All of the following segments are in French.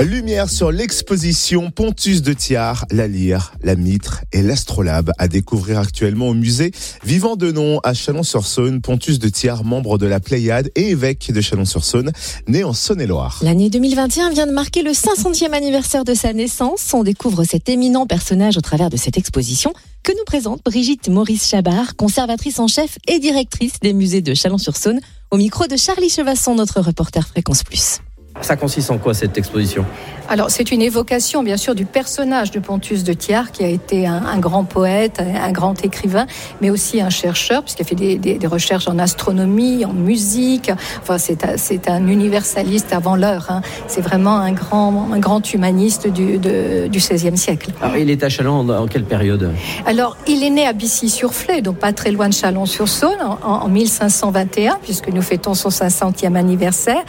Lumière sur l'exposition Pontus de Thiard, la lyre, la mitre et l'astrolabe à découvrir actuellement au musée Vivant de nom à Chalon-sur-Saône. Pontus de Thiard, membre de la Pléiade et évêque de Chalon-sur-Saône, né en Saône-et-Loire. L'année 2021 vient de marquer le 500e anniversaire de sa naissance. On découvre cet éminent personnage au travers de cette exposition que nous présente Brigitte Maurice Chabard, conservatrice en chef et directrice des musées de Chalon-sur-Saône, au micro de Charlie Chevasson, notre reporter Fréquence Plus. Ça consiste en quoi cette exposition alors c'est une évocation bien sûr du personnage de Pontus de Thiard qui a été un, grand poète, un grand écrivain, mais aussi un chercheur puisqu'il a fait des, recherches en astronomie, en musique. Enfin c'est un universaliste avant l'heure. Hein. C'est vraiment un grand, un grand humaniste du, du XVIe siècle. Alors il est à Chalon en, quelle période Alors il est né à Bissy-sur-Flé, donc pas très loin de Chalon-sur-Saône, en, 1521 puisque nous fêtons son 500e anniversaire,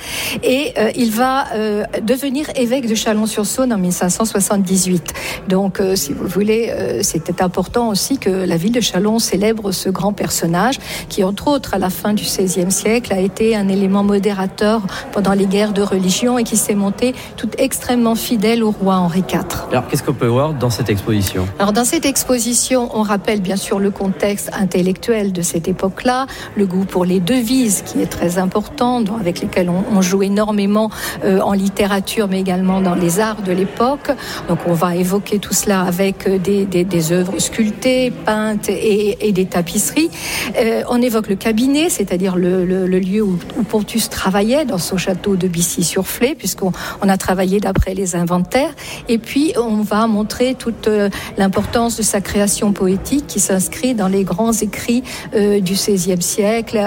et euh, il va euh, devenir évêque de Chalon Chalon-sur-Saône en 1578. Donc, euh, si vous voulez, euh, c'était important aussi que la ville de Chalon célèbre ce grand personnage qui, entre autres, à la fin du XVIe siècle, a été un élément modérateur pendant les guerres de religion et qui s'est monté tout extrêmement fidèle au roi Henri IV. Alors, qu'est-ce qu'on peut voir dans cette exposition? Alors, dans cette exposition, on rappelle bien sûr le contexte intellectuel de cette époque-là, le goût pour les devises qui est très important, avec lesquelles on, joue énormément en littérature, mais également dans les arts de l'époque. Donc on va évoquer tout cela avec euh, des, des, œuvres sculptées, peintes et, des tapisseries. Euh, on évoque le cabinet, c'est-à-dire le, lieu où, Pontus travaillait dans son château de Bissy-sur-Flé, puisqu'on on a travaillé d'après les inventaires. Et puis on va montrer toute euh, l'importance de sa création poétique qui s'inscrit dans les grands écrits du XVIe siècle,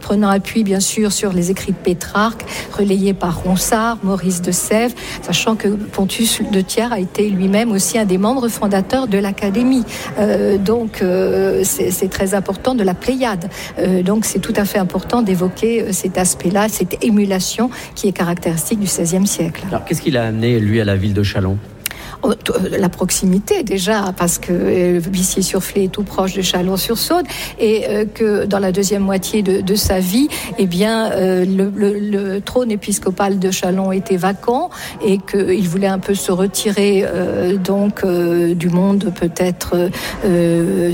prenant appui bien sûr sur les écrits de Pétrarque, relayés par Maurice de Sèvres, sachant que Pontus de Thiers a été lui-même aussi un des membres fondateurs de l'Académie. Euh, donc euh, c'est très important de la Pléiade. Euh, donc c'est tout à fait important d'évoquer cet aspect-là, cette émulation qui est caractéristique du XVIe siècle. Alors qu'est-ce qu'il a amené lui à la ville de Chalon? La proximité déjà, parce que euh, Bissier-sur-Flé est tout proche de Chalon-sur-Saône, et euh, que dans la deuxième moitié de, sa vie, eh bien, le, trône épiscopal de Chalon était vacant et qu'il voulait un peu se retirer donc du monde peut-être,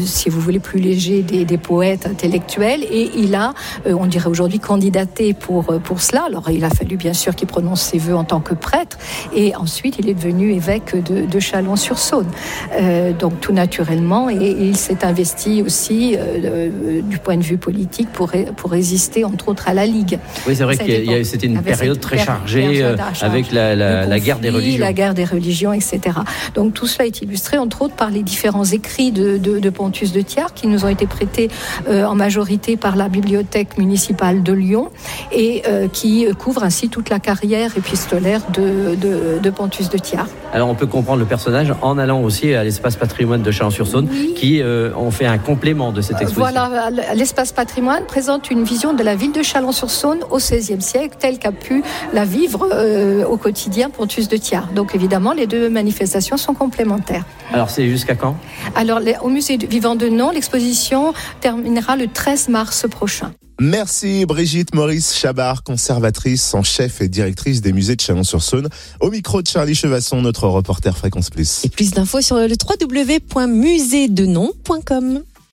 si vous voulez, plus léger des, des, poètes intellectuels, et il a, on dirait aujourd'hui, candidaté pour pour cela. Alors il a fallu bien sûr qu'il prononce ses vœux en tant que prêtre, et ensuite il est devenu évêque de de, Chalon-sur-Saône. Euh, donc tout naturellement, et, il s'est investi aussi euh, du point de vue politique pour, pour résister entre autres à la Ligue. Oui, c'est vrai que c'était une période très chargée euh, avec la, guerre des religions. La guerre des religions, etc. Donc tout cela est illustré entre autres par les différents écrits de, Pontus de Thiard qui nous ont été prêtés en majorité par la bibliothèque municipale de Lyon et qui couvrent ainsi toute la carrière épistolaire de, de Pontus de Thiard. Alors on peut comprendre le personnage en allant aussi à l'espace patrimoine de Chalon-sur-Saône qui euh, ont fait un complément de cette exposition. Voilà, l'espace patrimoine présente une vision de la ville de Chalon-sur-Saône au XVIe siècle telle qu'a pu la vivre euh, au quotidien Pontus de Thiard. Donc évidemment, les deux manifestations sont complémentaires. Alors c'est jusqu'à quand? Alors au musée Vivant de Nom, l'exposition terminera le 13 mars prochain. Merci Brigitte Maurice Chabard, conservatrice en chef et directrice des musées de Chalon-sur-Saône. Au micro de Charlie Chevasson, notre reporter Fréquence Plus. Et plus d'infos sur le www.musédenom.com.